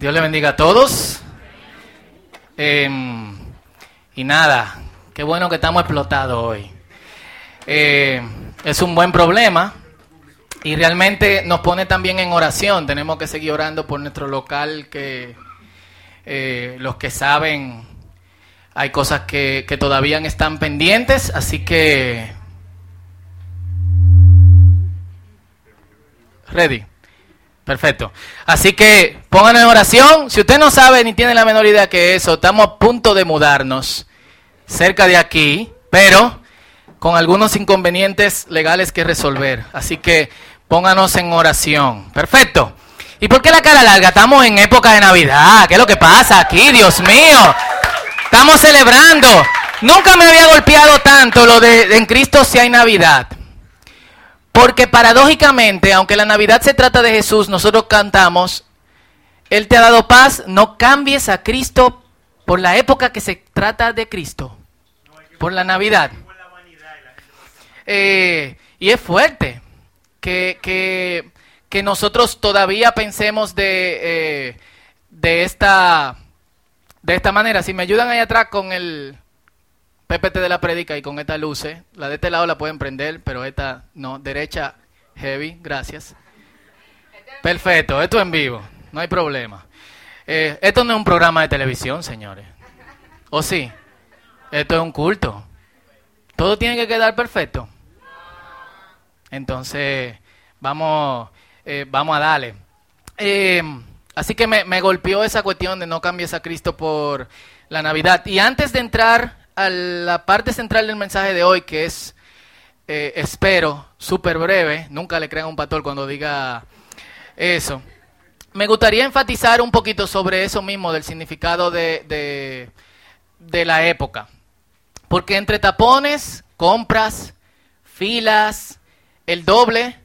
Dios le bendiga a todos. Em, y nada, qué bueno que estamos explotados hoy. Eh, es un buen problema y realmente nos pone también en oración. Tenemos que seguir orando por nuestro local que eh, los que saben hay cosas que, que todavía están pendientes, así que... Ready. Perfecto. Así que pongan en oración. Si usted no sabe ni tiene la menor idea que eso, estamos a punto de mudarnos cerca de aquí, pero con algunos inconvenientes legales que resolver. Así que pónganos en oración. Perfecto. ¿Y por qué la cara larga? Estamos en época de Navidad. ¿Qué es lo que pasa aquí? Dios mío. Estamos celebrando. Nunca me había golpeado tanto lo de en Cristo si hay Navidad. Porque paradójicamente, aunque la Navidad se trata de Jesús, nosotros cantamos, Él te ha dado paz, no cambies a Cristo por la época que se trata de Cristo, por la Navidad. Eh, y es fuerte que, que, que, nosotros todavía pensemos de, eh, de, esta, de esta manera. Si me ayudan ahí atrás con el, PPT de la predica y con esta luces. La de este lado la pueden prender, pero esta no. Derecha heavy, gracias. Perfecto, esto en vivo, no hay problema. Eh, esto no es un programa de televisión, señores. ¿O sí? Esto es un culto. Todo tiene que quedar perfecto. Entonces, vamos, eh, vamos a darle. Eh, así que me, me golpeó esa cuestión de no cambies a Cristo por la Navidad. Y antes de entrar a la parte central del mensaje de hoy, que es, eh, espero, súper breve, nunca le crean un pastor cuando diga eso. Me gustaría enfatizar un poquito sobre eso mismo, del significado de, de la época. Porque entre tapones, compras, filas, el doble,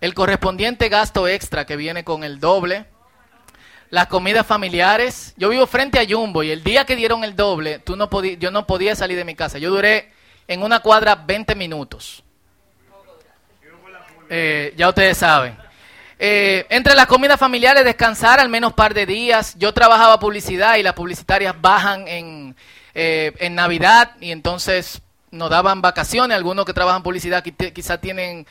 el correspondiente gasto extra que viene con el doble, las comidas familiares. Yo vivo frente a Jumbo y el día que dieron el doble, tú no yo no podía salir de mi casa. Yo duré en una cuadra 20 minutos. Eh, ya ustedes saben. Eh, entre las comidas familiares, descansar al menos par de días. Yo trabajaba publicidad y las publicitarias bajan en, eh, en Navidad y entonces nos daban vacaciones. Algunos que trabajan publicidad quizás tienen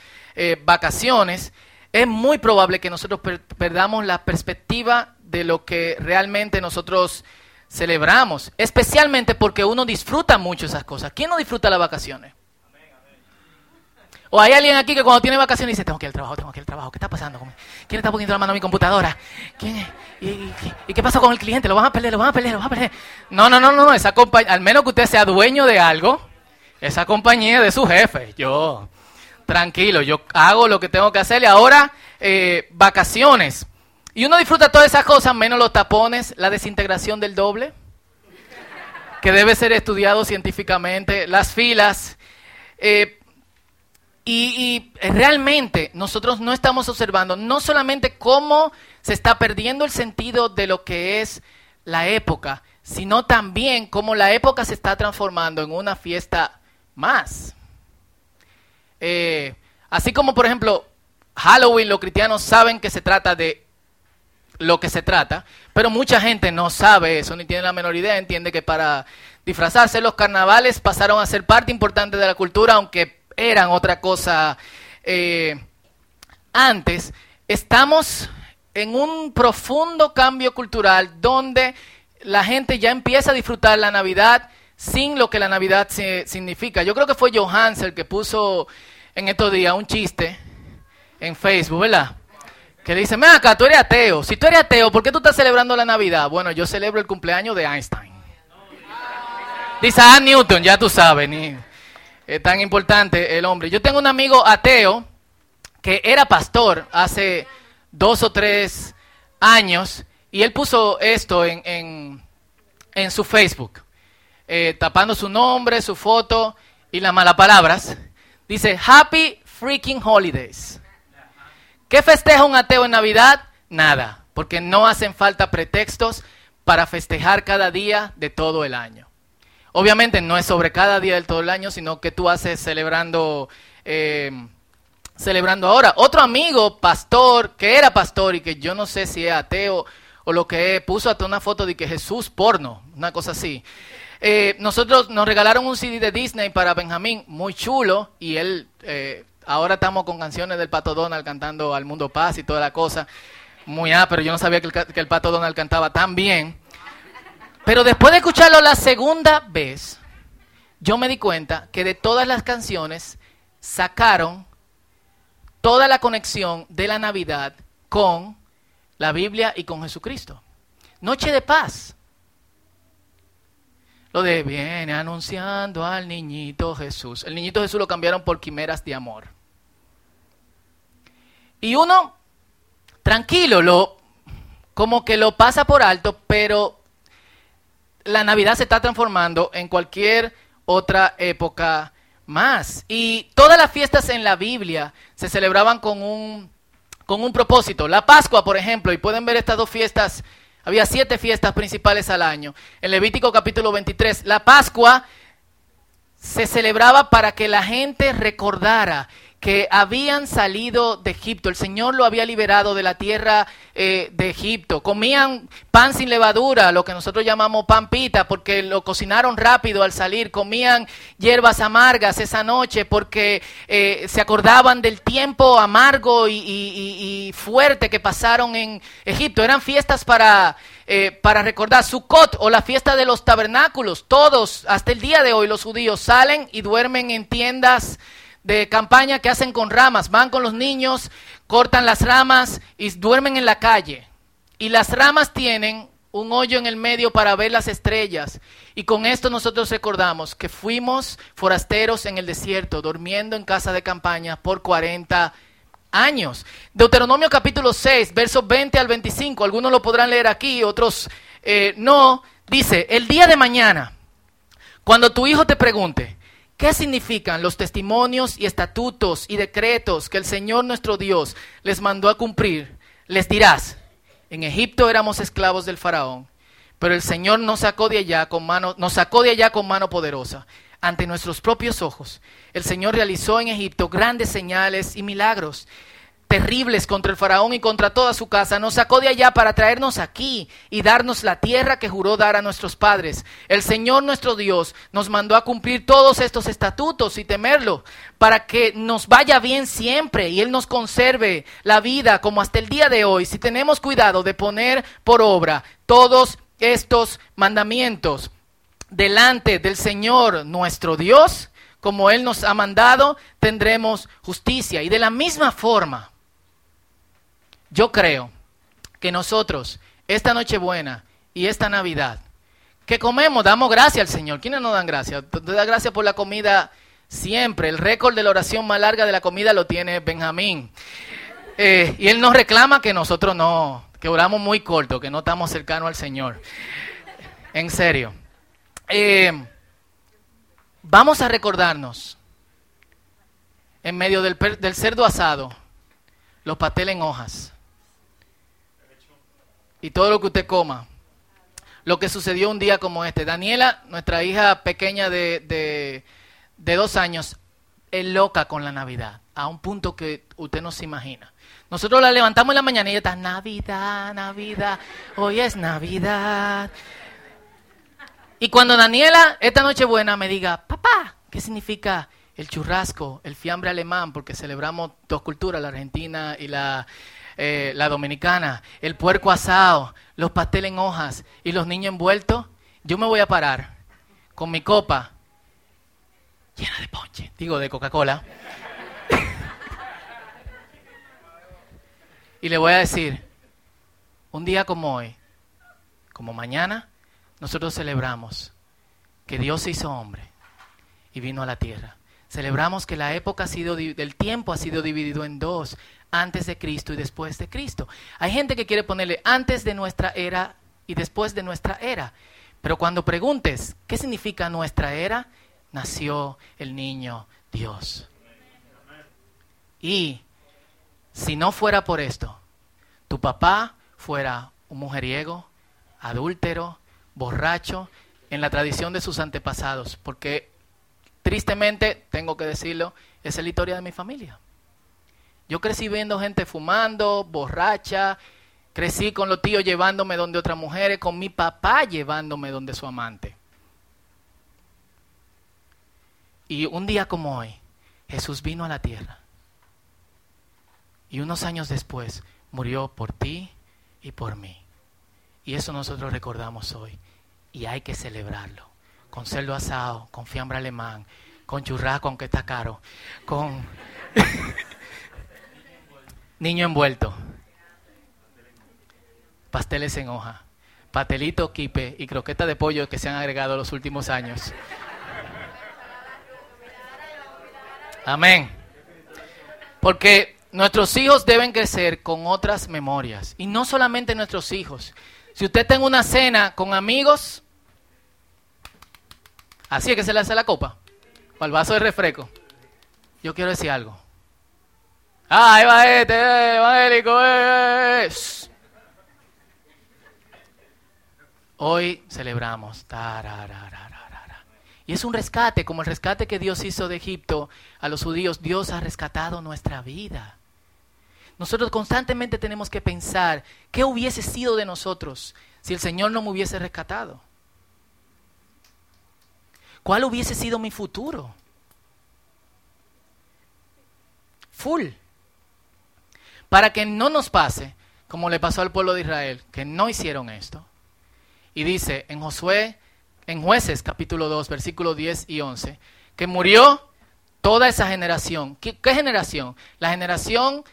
vacaciones. Es muy probable que nosotros per perdamos la perspectiva de lo que realmente nosotros celebramos, especialmente porque uno disfruta mucho esas cosas. ¿Quién no disfruta las vacaciones? O hay alguien aquí que cuando tiene vacaciones dice, tengo que ir al trabajo, tengo que ir al trabajo, ¿qué está pasando? ¿Quién está poniendo la mano a mi computadora? ¿Quién ¿Y, qué pasa con el cliente? ¿Lo van a perder? ¿Lo van a perder? ¿Lo van a perder? No, no, no, no, esa compañía, al menos que usted sea dueño de algo, esa compañía de su jefe. Yo, tranquilo, yo hago lo que tengo que hacer y ahora, eh, vacaciones. Y uno disfruta todas esas cosas, menos los tapones, la desintegración del doble, que debe ser estudiado científicamente, las filas. Eh, y, realmente nosotros no estamos observando no solamente cómo se está perdiendo el sentido de lo que es la época, sino también cómo la época se está transformando en una fiesta más. Eh, así como, por ejemplo, Halloween, los cristianos saben que se trata de lo que se trata, pero mucha gente no sabe eso, ni tiene la menor idea, entiende que para disfrazarse los carnavales pasaron a ser parte importante de la cultura, aunque eran otra cosa eh, antes. Estamos en un profundo cambio cultural donde la gente ya empieza a disfrutar la Navidad sin lo que la Navidad significa. Yo creo que fue Johansen el que puso en estos días un chiste en Facebook, ¿verdad? Que dice, mira acá, tú eres ateo. Si tú eres ateo, ¿por qué tú estás celebrando la Navidad? Bueno, yo celebro el cumpleaños de Einstein. Dice, ah, Newton, ya tú sabes, es tan importante el hombre. Yo tengo un amigo ateo que era pastor hace dos o tres años y él puso esto en, en, en su Facebook, eh, tapando su nombre, su foto y las malas palabras. Dice, Happy Freaking Holidays. ¿Qué festeja un ateo en Navidad? Nada, porque no hacen falta pretextos para festejar cada día de todo el año. Obviamente no es sobre cada día del todo el año, sino que tú haces celebrando, eh, celebrando ahora. Otro amigo, pastor, que era pastor y que yo no sé si es ateo o lo que puso hasta una foto de que Jesús porno, una cosa así. Eh, nosotros nos regalaron un CD de Disney para Benjamín, muy chulo, y él, eh, ahora estamos con canciones del Pato Donald cantando Al Mundo Paz y toda la cosa. Muy ah, pero yo no sabía que el, que el Pato Donald cantaba tan bien. Pero después de escucharlo la segunda vez, yo me di cuenta que de todas las canciones sacaron toda la conexión de la Navidad con la Biblia y con Jesucristo. Noche de paz. Lo de viene anunciando al niñito Jesús. El niñito Jesús lo cambiaron por quimeras de amor. Y uno, tranquilo, lo, como que lo pasa por alto, pero la Navidad se está transformando en cualquier otra época más. Y todas las fiestas en la Biblia se celebraban con un, con un propósito. La Pascua, por ejemplo, y pueden ver estas dos fiestas, había siete fiestas principales al año. En Levítico capítulo 23, la Pascua se celebraba para que la gente recordara que habían salido de Egipto, el Señor lo había liberado de la tierra eh, de Egipto, comían pan sin levadura, lo que nosotros llamamos pan pita, porque lo cocinaron rápido al salir, comían hierbas amargas esa noche porque eh, se acordaban del tiempo amargo y, fuerte que pasaron en Egipto, eran fiestas para, eh, para recordar. Sukkot o la fiesta de los tabernáculos, todos, hasta el día de hoy los judíos salen y duermen en tiendas, de campaña que hacen con ramas. Van con los niños, cortan las ramas y duermen en la calle. Y las ramas tienen un hoyo en el medio para ver las estrellas. Y con esto nosotros recordamos que fuimos forasteros en el desierto, durmiendo en casa de campaña por 40 años. Deuteronomio capítulo 6, versos 20 al 25, algunos lo podrán leer aquí, otros eh, no. Dice, el día de mañana, cuando tu hijo te pregunte, ¿Qué significan los testimonios y estatutos y decretos que el Señor nuestro Dios les mandó a cumplir? Les dirás, en Egipto éramos esclavos del faraón, pero el Señor nos sacó de allá con mano, nos sacó de allá con mano poderosa. Ante nuestros propios ojos, el Señor realizó en Egipto grandes señales y milagros terribles contra el faraón y contra toda su casa, nos sacó de allá para traernos aquí y darnos la tierra que juró dar a nuestros padres. El Señor nuestro Dios nos mandó a cumplir todos estos estatutos y temerlo, para que nos vaya bien siempre y Él nos conserve la vida como hasta el día de hoy, si tenemos cuidado de poner por obra todos estos mandamientos delante del Señor nuestro Dios, como Él nos ha mandado, tendremos justicia. Y de la misma forma, yo creo que nosotros, esta Nochebuena y esta Navidad, que comemos, damos gracias al Señor. ¿Quiénes nos dan gracias? Te gracias por la comida siempre. El récord de la oración más larga de la comida lo tiene Benjamín. Eh, y él nos reclama que nosotros no, que oramos muy corto, que no estamos cercanos al Señor. En serio. Eh, vamos a recordarnos, en medio del, del cerdo asado, los pasteles en hojas y todo lo que usted coma. Lo que sucedió un día como este. Daniela, nuestra hija pequeña de, de, dos años, es loca con la Navidad, a un punto que usted no se imagina. Nosotros la levantamos en la mañana y ella está, Navidad, Navidad, hoy es Navidad. Y cuando Daniela, esta noche buena, me diga, papá, ¿qué significa el churrasco, el fiambre alemán? Porque celebramos dos culturas, la argentina y la, eh, la dominicana, el puerco asado, los pasteles en hojas y los niños envueltos, yo me voy a parar con mi copa llena de ponche, digo de Coca-Cola, y le voy a decir, un día como hoy, como mañana, nosotros celebramos que Dios se hizo hombre y vino a la tierra. Celebramos que la época ha sido, del tiempo ha sido dividido en dos, antes de Cristo y después de Cristo. Hay gente que quiere ponerle antes de nuestra era y después de nuestra era. Pero cuando preguntes, ¿qué significa nuestra era? Nació el niño Dios. Y si no fuera por esto, tu papá fuera un mujeriego, adúltero, borracho, en la tradición de sus antepasados, porque tristemente, tengo que decirlo, es la historia de mi familia. Yo crecí viendo gente fumando, borracha, Crecí con los tíos llevándome donde otras mujeres, con mi papá llevándome donde su amante. Y un día como hoy, Jesús vino a la tierra. Y unos años después murió por ti y por mí. Y eso nosotros recordamos hoy. Y hay que celebrarlo. Con cerdo asado, con fiambre alemán, con churrasco aunque está caro, con niño envuelto pasteles en hoja, patelito, quipe y croqueta de pollo que se han agregado los últimos años. Amén. Porque nuestros hijos deben crecer con otras memorias. Y no solamente nuestros hijos. Si usted está en una cena con amigos, así es que se le hace la copa. O el vaso de refresco. Yo quiero decir algo. Ah, ahí va este, eh, evangélico, eh, eh, Hoy celebramos. Y es un rescate, como el rescate que Dios hizo de Egipto a los judíos. Dios ha rescatado nuestra vida. Nosotros constantemente tenemos que pensar qué hubiese sido de nosotros si el Señor no me hubiese rescatado. ¿Cuál hubiese sido mi futuro? Full. Para que no nos pase como le pasó al pueblo de Israel, que no hicieron esto. Y dice en Josué, en jueces capítulo 2, versículos 10 y 11, que murió toda esa generación. ¿Qué, generación? La generación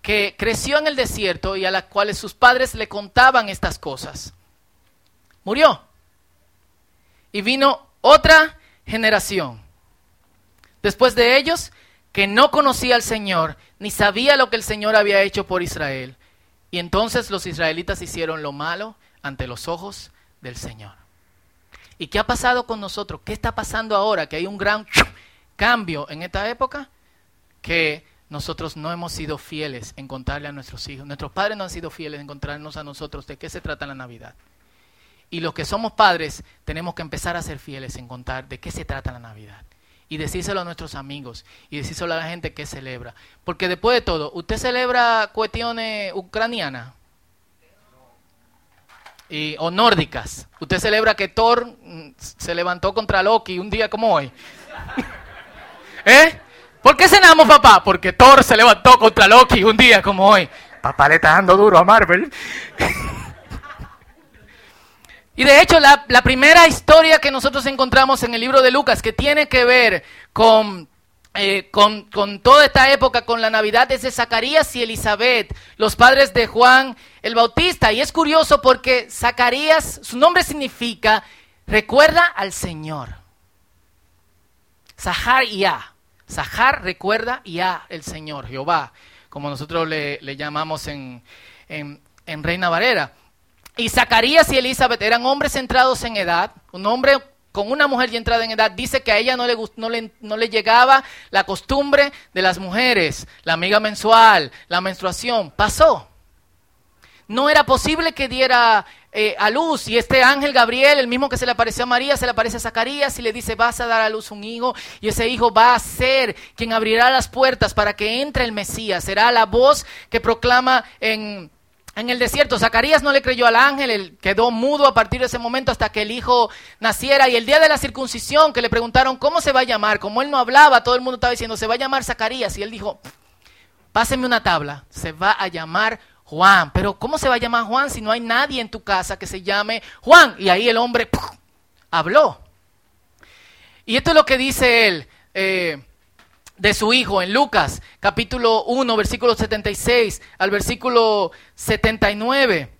que creció en el desierto y a la cual sus padres le contaban estas cosas. Murió. Y vino otra generación. Después de ellos, que no conocía al Señor, ni sabía lo que el Señor había hecho por Israel. Y entonces los israelitas hicieron lo malo ante los ojos del Señor. ¿Y qué ha pasado con nosotros? ¿Qué está pasando ahora? Que hay un gran cambio en esta época que nosotros no hemos sido fieles en contarle a nuestros hijos. Nuestros padres no han sido fieles en contarnos a nosotros de qué se trata la Navidad. Y los que somos padres tenemos que empezar a ser fieles en contar de qué se trata la Navidad. Y decírselo a nuestros amigos y decírselo a la gente que celebra. Porque después de todo, ¿usted celebra cuestiones ucranianas? y, o nórdicas. Usted celebra que Thor mm, se levantó contra Loki un día como hoy. ¿Eh? ¿Por qué cenamos, papá? Porque Thor se levantó contra Loki un día como hoy. Papá le está dando duro a Marvel. y de hecho, la, primera historia que nosotros encontramos en el libro de Lucas, que tiene que ver con eh, con, toda esta época, con la Navidad, es de Zacarías y Elizabeth, los padres de Juan el Bautista. Y es curioso porque Zacarías, su nombre significa recuerda al Señor. Zahar Ya. Zahar recuerda Ya, el Señor, Jehová, como nosotros le, llamamos en, en, en Reina Varera. Y Zacarías y Elizabeth eran hombres centrados en edad, un hombre con una mujer ya entrada en edad, dice que a ella no le, no le, no le llegaba la costumbre de las mujeres, la amiga mensual, la menstruación. Pasó. No era posible que diera eh, a luz. Y este ángel Gabriel, el mismo que se le apareció a María, se le aparece a Zacarías y le dice, vas a dar a luz un hijo. Y ese hijo va a ser quien abrirá las puertas para que entre el Mesías. Será la voz que proclama en en el desierto. Zacarías no le creyó al ángel, él quedó mudo a partir de ese momento hasta que el hijo naciera. Y el día de la circuncisión, que le preguntaron cómo se va a llamar, como él no hablaba, todo el mundo estaba diciendo, se va a llamar Zacarías. Y él dijo, páseme una tabla, se va a llamar Juan. Pero ¿cómo se va a llamar Juan si no hay nadie en tu casa que se llame Juan? Y ahí el hombre habló. Y esto es lo que dice él. Eh, de su hijo en Lucas capítulo 1 versículo 76 al versículo 79.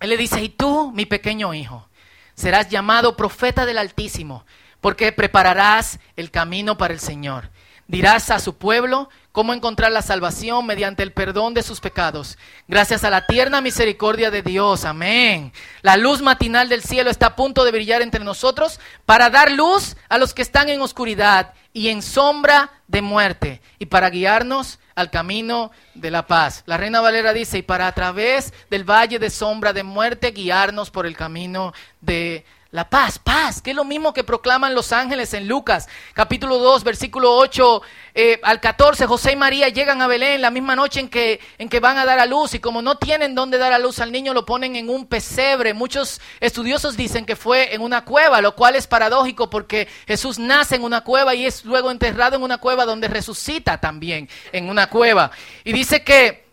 Él le dice, y tú, mi pequeño hijo, serás llamado profeta del Altísimo, porque prepararás el camino para el Señor. Dirás a su pueblo cómo encontrar la salvación mediante el perdón de sus pecados. Gracias a la tierna misericordia de Dios. Amén. La luz matinal del cielo está a punto de brillar entre nosotros para dar luz a los que están en oscuridad y en sombra de muerte y para guiarnos al camino de la paz. La Reina Valera dice, y para a través del valle de sombra de muerte guiarnos por el camino de la paz, paz, que es lo mismo que proclaman los ángeles en Lucas, capítulo 2, versículo 8 eh, al 14. José y María llegan a Belén la misma noche en que, en que van a dar a luz y como no tienen dónde dar a luz al niño, lo ponen en un pesebre. Muchos estudiosos dicen que fue en una cueva, lo cual es paradójico porque Jesús nace en una cueva y es luego enterrado en una cueva donde resucita también en una cueva. Y dice que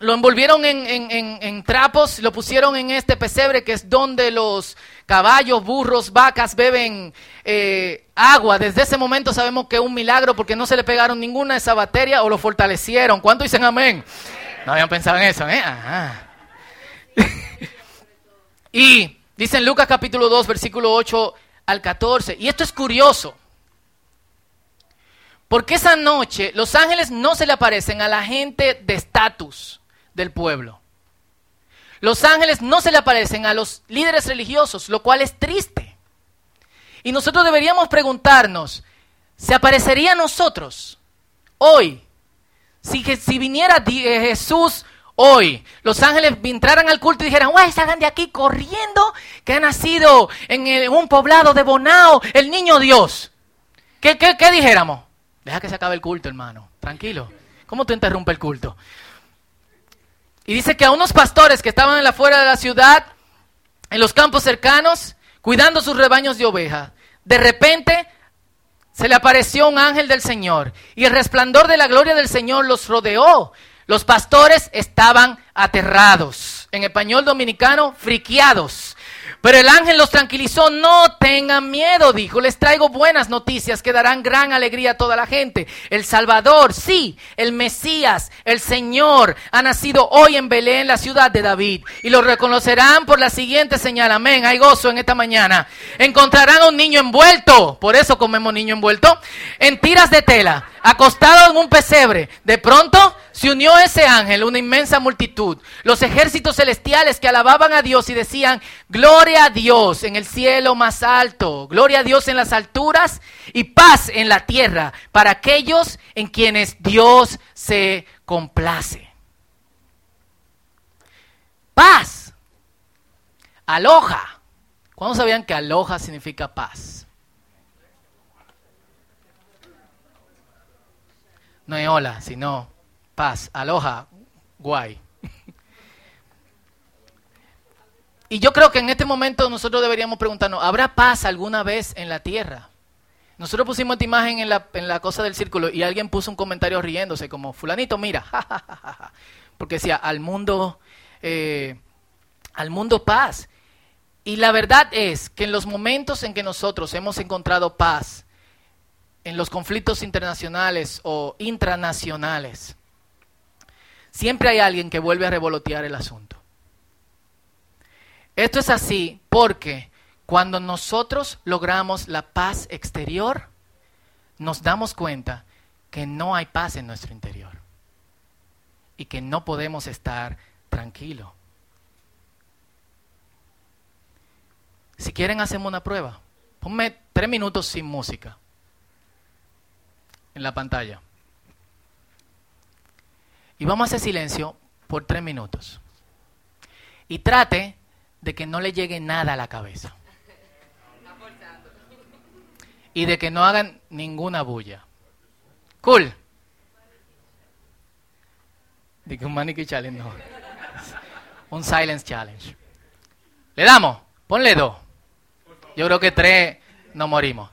lo envolvieron en, trapos, lo pusieron en este pesebre que es donde los caballos, burros, vacas beben eh, agua. Desde ese momento sabemos que es un milagro porque no se le pegaron ninguna esa batería o lo fortalecieron. ¿Cuánto dicen amén? No habían pensado en eso, ¿eh? y dice en Lucas capítulo 2, versículo 8 al 14. Y esto es curioso. Porque esa noche los ángeles no se le aparecen a la gente de estatus del pueblo. Los ángeles no se le aparecen a los líderes religiosos, lo cual es triste. Y nosotros deberíamos preguntarnos, ¿se aparecería nosotros hoy? Si, si viniera eh, Jesús hoy, los ángeles entraran al culto y dijeran, ¡Uy, salgan de aquí corriendo! Que ha nacido en, un poblado de Bonao el niño Dios. ¿Qué, qué, qué dijéramos? Deja que se acabe el culto, hermano. Tranquilo. ¿Cómo te interrumpe el culto? Y dice que a unos pastores que estaban en la fuera de la ciudad, en los campos cercanos, cuidando sus rebaños de ovejas, de repente se le apareció un ángel del Señor y el resplandor de la gloria del Señor los rodeó. Los pastores estaban aterrados. En español dominicano, friqueados. Pero el ángel los tranquilizó, no tengan miedo, dijo, les traigo buenas noticias que darán gran alegría a toda la gente. El Salvador, sí, el Mesías, el Señor, ha nacido hoy en Belén, la ciudad de David. Y lo reconocerán por la siguiente señal, amén, hay gozo en esta mañana. Encontrarán a un niño envuelto, por eso comemos niño envuelto, en tiras de tela acostado en un pesebre. De pronto se unió ese ángel, una inmensa multitud, los ejércitos celestiales que alababan a Dios y decían, gloria a Dios en el cielo más alto, gloria a Dios en las alturas y paz en la tierra para aquellos en quienes Dios se complace. Paz. Aloja. ¿Cuándo sabían que aloja significa paz? No es hola, sino paz, aloha, guay. Y yo creo que en este momento nosotros deberíamos preguntarnos, ¿habrá paz alguna vez en la tierra? Nosotros pusimos esta imagen en la, en la cosa del círculo y alguien puso un comentario riéndose como, fulanito, mira, porque decía, al mundo, eh, al mundo paz. Y la verdad es que en los momentos en que nosotros hemos encontrado paz, en los conflictos internacionales o intranacionales, siempre hay alguien que vuelve a revolotear el asunto. Esto es así porque cuando nosotros logramos la paz exterior, nos damos cuenta que no hay paz en nuestro interior y que no podemos estar tranquilos. Si quieren, hacemos una prueba. Ponme tres minutos sin música en la pantalla. Y vamos a hacer silencio por tres minutos. Y trate de que no le llegue nada a la cabeza. Y de que no hagan ninguna bulla. Cool. Que un maniquí challenge no. Un silence challenge. Le damos. Ponle dos. Yo creo que tres no morimos.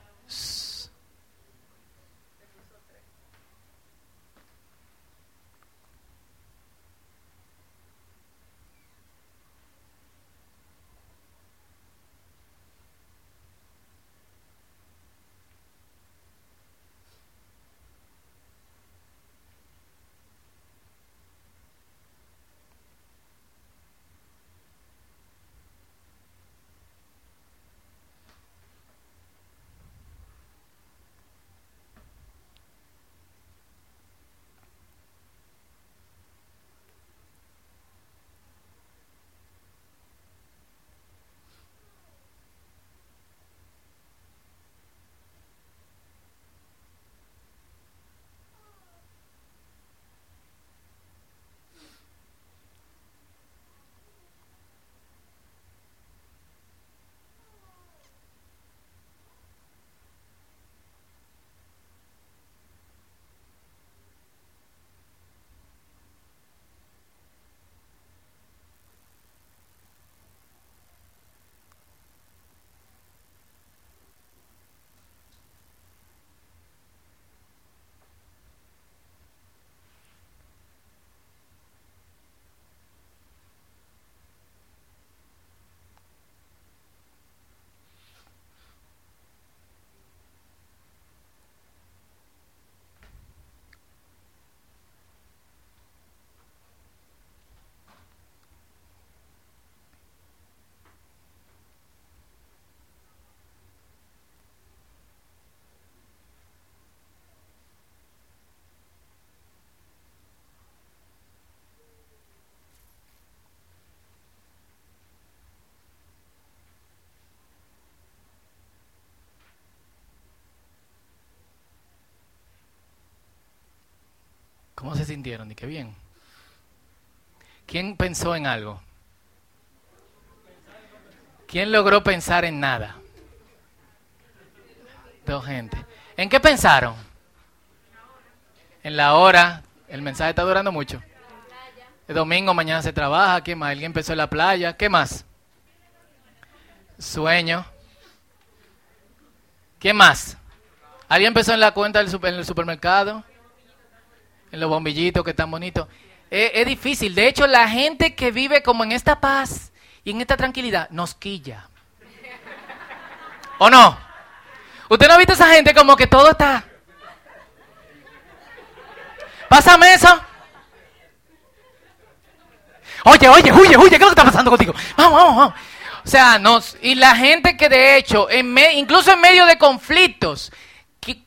¿Cómo se sintieron? ¿Y qué bien? ¿Quién pensó en algo? ¿Quién logró pensar en nada? Dos gente. ¿En qué pensaron? En la hora. El mensaje está durando mucho. El domingo, mañana se trabaja. ¿Qué más? Alguien empezó en la playa. ¿Qué más? Sueño. ¿Qué más? ¿Alguien empezó en la cuenta del en el supermercado? En los bombillitos que están bonitos. Es, difícil. De hecho, la gente que vive como en esta paz y en esta tranquilidad nos quilla. ¿O no? ¿Usted no ha visto a esa gente como que todo está... Pásame eso. Oye, oye, huye, huye, ¿qué es lo que está pasando contigo? Vamos, vamos, vamos. O sea, nos, y la gente que de hecho, en incluso en medio de conflictos,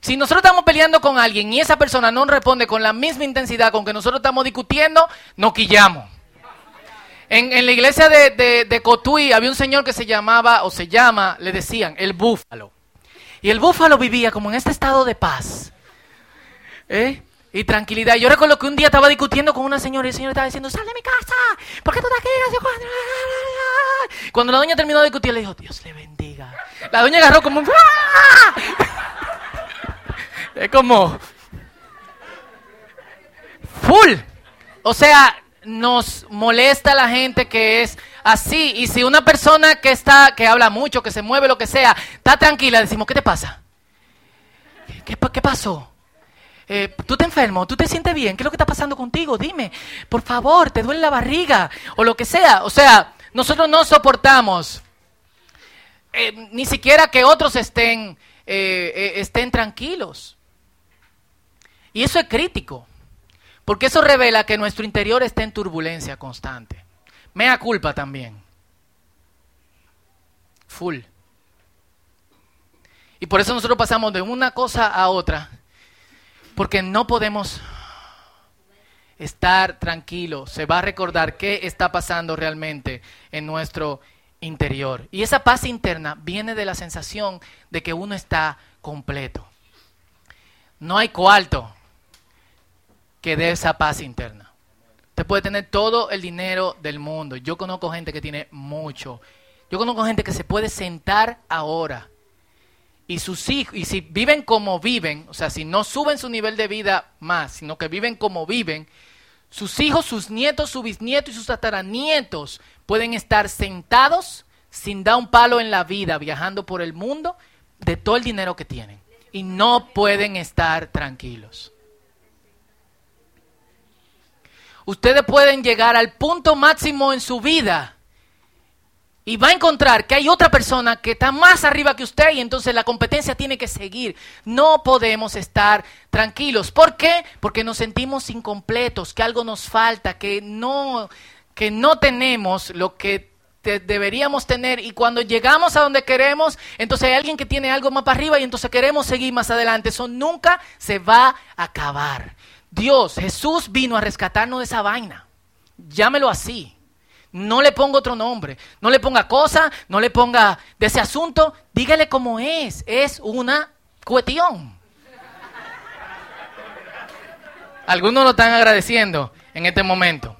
si nosotros estamos peleando con alguien y esa persona no responde con la misma intensidad con que nosotros estamos discutiendo, nos quillamos. En, la iglesia de, de, Cotuí había un señor que se llamaba, o se llama, le decían, el búfalo. Y el búfalo vivía como en este estado de paz. ¿Eh? y tranquilidad. Yo recuerdo que un día estaba discutiendo con una señora y el señor estaba diciendo, sal de mi casa, ¿por qué tú estás aquí? Cuando la doña terminó de discutir, le dijo, Dios le bendiga. La doña agarró como un... Es como... Full. O sea, nos molesta la gente que es así. Y si una persona que está, que habla mucho, que se mueve, lo que sea, está tranquila, decimos, ¿qué te pasa? ¿Qué, pasó? Eh, ¿Tú te enfermo? ¿Tú te sientes bien? ¿Qué es lo que está pasando contigo? Dime, por favor, ¿te duele la barriga? O lo que sea. O sea, nosotros no soportamos eh, ni siquiera que otros estén, eh, estén tranquilos. Y eso es crítico, porque eso revela que nuestro interior está en turbulencia constante. Mea culpa también. Full. Y por eso nosotros pasamos de una cosa a otra porque no podemos estar tranquilos. Se va a recordar qué está pasando realmente en nuestro interior. Y esa paz interna viene de la sensación de que uno está completo. No hay cuarto que dé esa paz interna. Usted puede tener todo el dinero del mundo. Yo conozco gente que tiene mucho. Yo conozco gente que se puede sentar ahora y sus hijos, y si viven como viven, o sea, si no suben su nivel de vida más, sino que viven como viven, sus hijos, sus nietos, sus bisnietos y sus tataranietos pueden estar sentados sin dar un palo en la vida, viajando por el mundo, de todo el dinero que tienen. Y no pueden estar tranquilos. Ustedes pueden llegar al punto máximo en su vida y va a encontrar que hay otra persona que está más arriba que usted y entonces la competencia tiene que seguir. No podemos estar tranquilos. ¿Por qué? Porque nos sentimos incompletos, que algo nos falta, que no, que no tenemos lo que deberíamos tener y cuando llegamos a donde queremos, entonces hay alguien que tiene algo más para arriba y entonces queremos seguir más adelante. Eso nunca se va a acabar. Dios, Jesús vino a rescatarnos de esa vaina. Llámelo así. No le ponga otro nombre. No le ponga cosa, no le ponga de ese asunto. Dígale cómo es. Es una cuestión. Algunos lo están agradeciendo en este momento.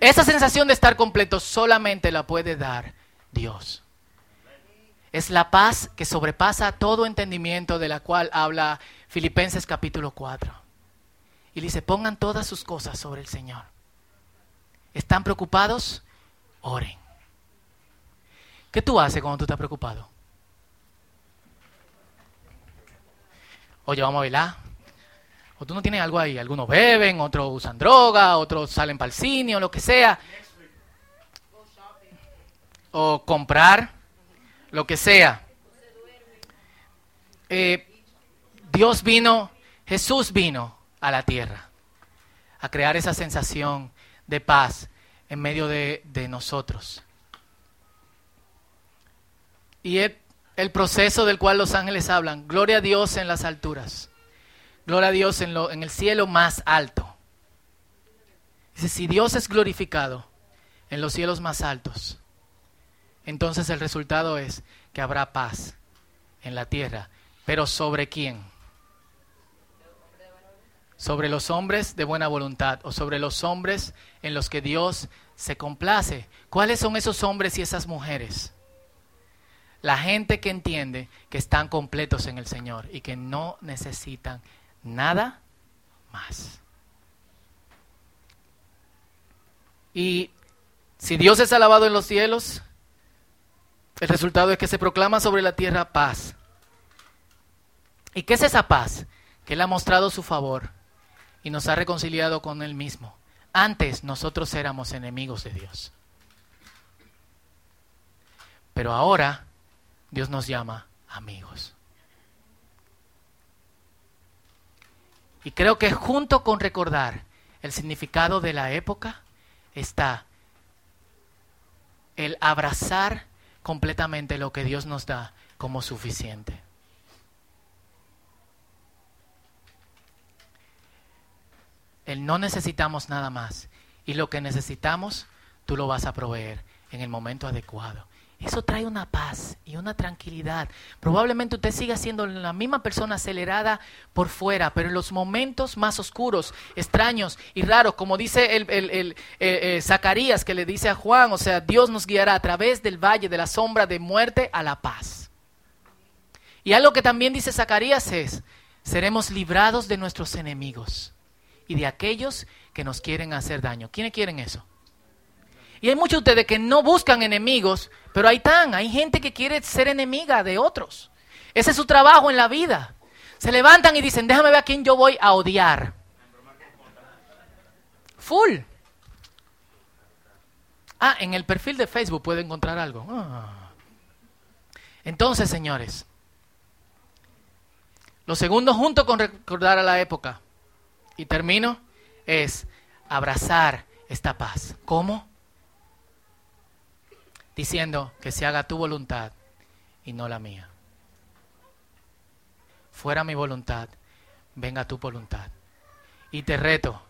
Esa sensación de estar completo solamente la puede dar Dios. Es la paz que sobrepasa todo entendimiento de la cual habla Filipenses capítulo 4. Y dice, pongan todas sus cosas sobre el Señor ¿Están preocupados? Oren. ¿Qué tú haces cuando tú estás preocupado? Oye, vamos a bailar. O tú no tienes algo ahí. Algunos beben, otros usan droga, otros salen para el cine o lo que sea. O comprar, lo que sea. Eh, Dios vino, Jesús vino a la tierra a crear esa sensación de paz en medio de, nosotros. Y el, el, proceso del cual los ángeles hablan, gloria a Dios en las alturas, gloria a Dios en, lo, en el cielo más alto. Dice, si Dios es glorificado en los cielos más altos, entonces el resultado es que habrá paz en la tierra. Pero ¿sobre quién? Sobre los hombres de buena voluntad o sobre los hombres en los que Dios se complace. ¿Cuáles son esos hombres y esas mujeres? La gente que entiende que están completos en el Señor y que no necesitan nada más. Y si Dios es alabado en los cielos, el resultado es que se proclama sobre la tierra paz. ¿Y qué es esa paz? Que Él ha mostrado su favor y nos ha reconciliado con Él mismo. Antes nosotros éramos enemigos de Dios. Pero ahora Dios nos llama amigos. Y creo que junto con recordar el significado de la época está el abrazar completamente lo que Dios nos da como suficiente. El no necesitamos nada más. Y lo que necesitamos, tú lo vas a proveer en el momento adecuado. Eso trae una paz y una tranquilidad. Probablemente usted siga siendo la misma persona acelerada por fuera, pero en los momentos más oscuros, extraños y raros, como dice el, el, eh, eh, Zacarías que le dice a Juan, o sea, Dios nos guiará a través del valle de la sombra de muerte a la paz. Y algo que también dice Zacarías es, seremos librados de nuestros enemigos y de aquellos que nos quieren hacer daño. ¿Quiénes quieren eso? Y hay muchos de ustedes que no buscan enemigos, pero ahí están. Hay gente que quiere ser enemiga de otros. Ese es su trabajo en la vida. Se levantan y dicen, déjame ver a quién yo voy a odiar. Full. Ah, en el perfil de Facebook puede encontrar algo. Ah. Entonces, señores, lo segundo, junto con recordar a la época, y termino, es abrazar esta paz. ¿Cómo? diciendo que se haga tu voluntad y no la mía. Fuera mi voluntad, venga tu voluntad. Y te reto,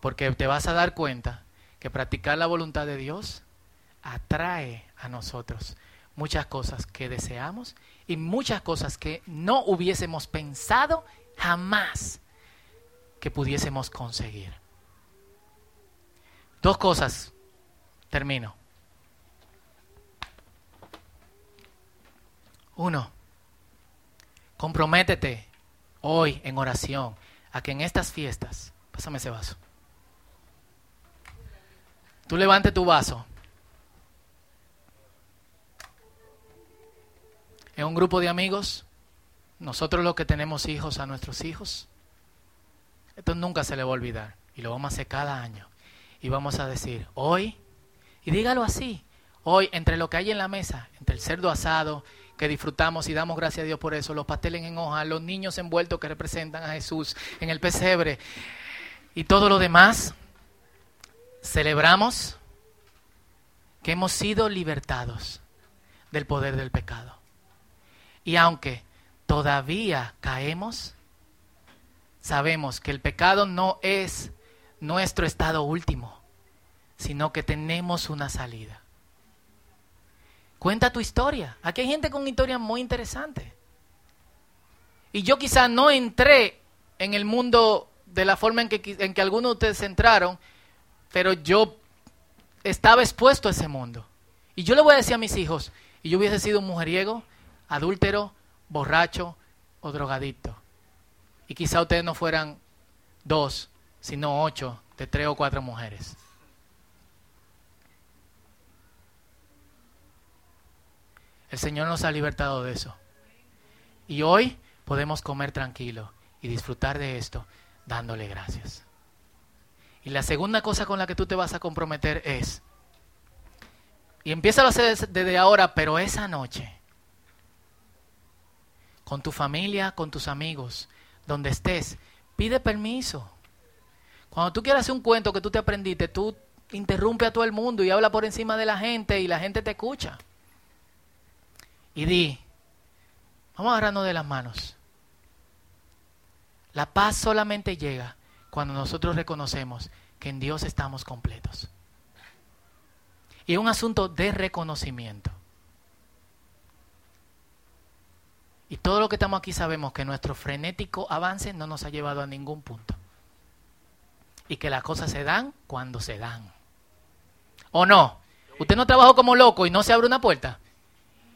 porque te vas a dar cuenta que practicar la voluntad de Dios atrae a nosotros muchas cosas que deseamos y muchas cosas que no hubiésemos pensado jamás que pudiésemos conseguir. Dos cosas Termino. Uno, comprométete hoy en oración a que en estas fiestas, pásame ese vaso, tú levante tu vaso en un grupo de amigos, nosotros los que tenemos hijos a nuestros hijos, esto nunca se le va a olvidar y lo vamos a hacer cada año y vamos a decir, hoy y dígalo así. Hoy, entre lo que hay en la mesa, entre el cerdo asado que disfrutamos y damos gracias a Dios por eso, los pasteles en hoja, los niños envueltos que representan a Jesús en el pesebre y todo lo demás, celebramos que hemos sido libertados del poder del pecado. Y aunque todavía caemos, sabemos que el pecado no es nuestro estado último sino que tenemos una salida. Cuenta tu historia. Aquí hay gente con una historia muy interesante. Y yo quizá no entré en el mundo de la forma en que, en que algunos de ustedes entraron, pero yo estaba expuesto a ese mundo. Y yo le voy a decir a mis hijos, y yo hubiese sido un mujeriego, adúltero, borracho o drogadicto. Y quizá ustedes no fueran dos, sino ocho de tres o cuatro mujeres. El Señor nos ha libertado de eso. Y hoy podemos comer tranquilo y disfrutar de esto dándole gracias. Y la segunda cosa con la que tú te vas a comprometer es, y empieza a hacer desde ahora, pero esa noche, con tu familia, con tus amigos, donde estés, pide permiso. Cuando tú quieras hacer un cuento que tú te aprendiste, tú interrumpe a todo el mundo y habla por encima de la gente y la gente te escucha y di, vamos a agarrarnos de las manos. La paz solamente llega cuando nosotros reconocemos que en Dios estamos completos. Y es un asunto de reconocimiento. Y todo lo que estamos aquí sabemos que nuestro frenético avance no nos ha llevado a ningún punto. Y que las cosas se dan cuando se dan. ¿O no? Usted no trabajó como loco y no se abre una puerta.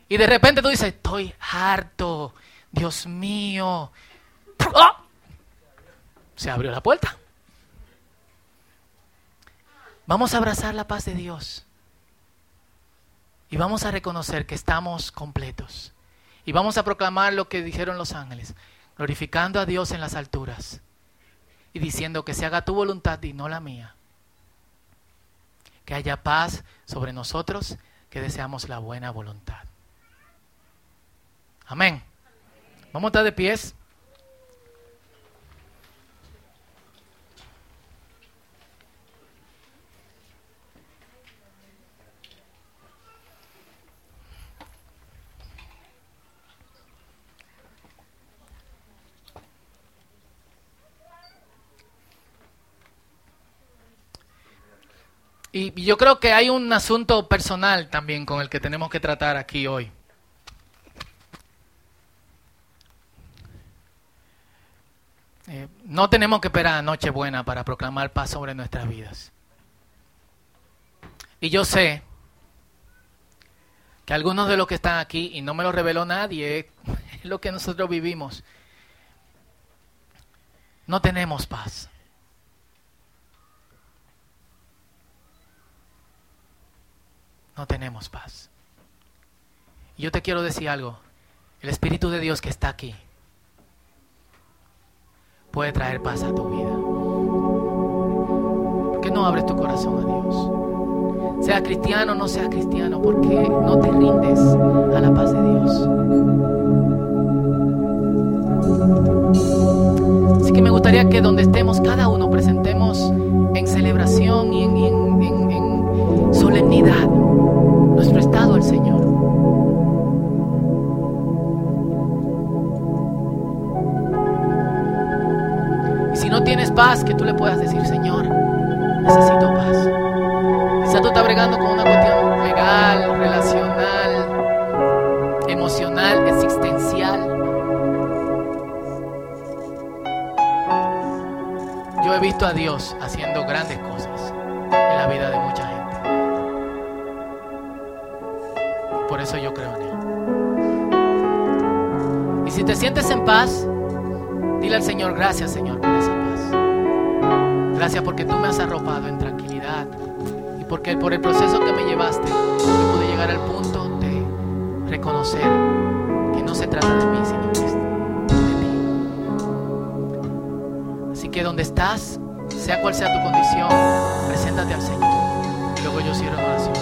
Y de repente tú dices, estoy harto, Dios mío. ¡Ah! Se abrió la puerta. Vamos a abrazar la paz de Dios. Y vamos a reconocer que estamos completos. Y vamos a proclamar lo que dijeron los ángeles, glorificando a Dios en las alturas y diciendo que se haga tu voluntad y no la mía. Que haya paz sobre nosotros que deseamos la buena voluntad. Amén. Vamos a estar de pies. Y yo creo que hay un asunto personal también con el que tenemos que tratar aquí hoy. Eh, no tenemos que esperar a Nochebuena para proclamar paz sobre nuestras vidas. Y yo sé que algunos de los que están aquí, y no me lo reveló nadie, es lo que nosotros vivimos, no tenemos paz. No tenemos paz. Y yo te quiero decir algo. El Espíritu de Dios que está aquí puede traer paz a tu vida. ¿Por qué no abres tu corazón a Dios? Sea cristiano o no sea cristiano, ¿por qué no te rindes a la paz de Dios? Así que me gustaría que donde estemos cada uno presentemos en celebración y en solemnidad nuestro estado al Señor. Y si no tienes paz, que tú le puedas decir, Señor, necesito paz. Quizá tú estás bregando con una cuestión legal, relacional, emocional, existencial. Yo he visto a Dios haciendo grandes cosas en la vida de mucha eso yo creo en Él. Y si te sientes en paz, dile al Señor, gracias Señor por esa paz. Gracias porque tú me has arropado en tranquilidad y porque por el proceso que me llevaste, yo pude llegar al punto de reconocer que no se trata de mí, sino de ti. Así que donde estás, sea cual sea tu condición, preséntate al Señor. Y luego yo cierro la oración.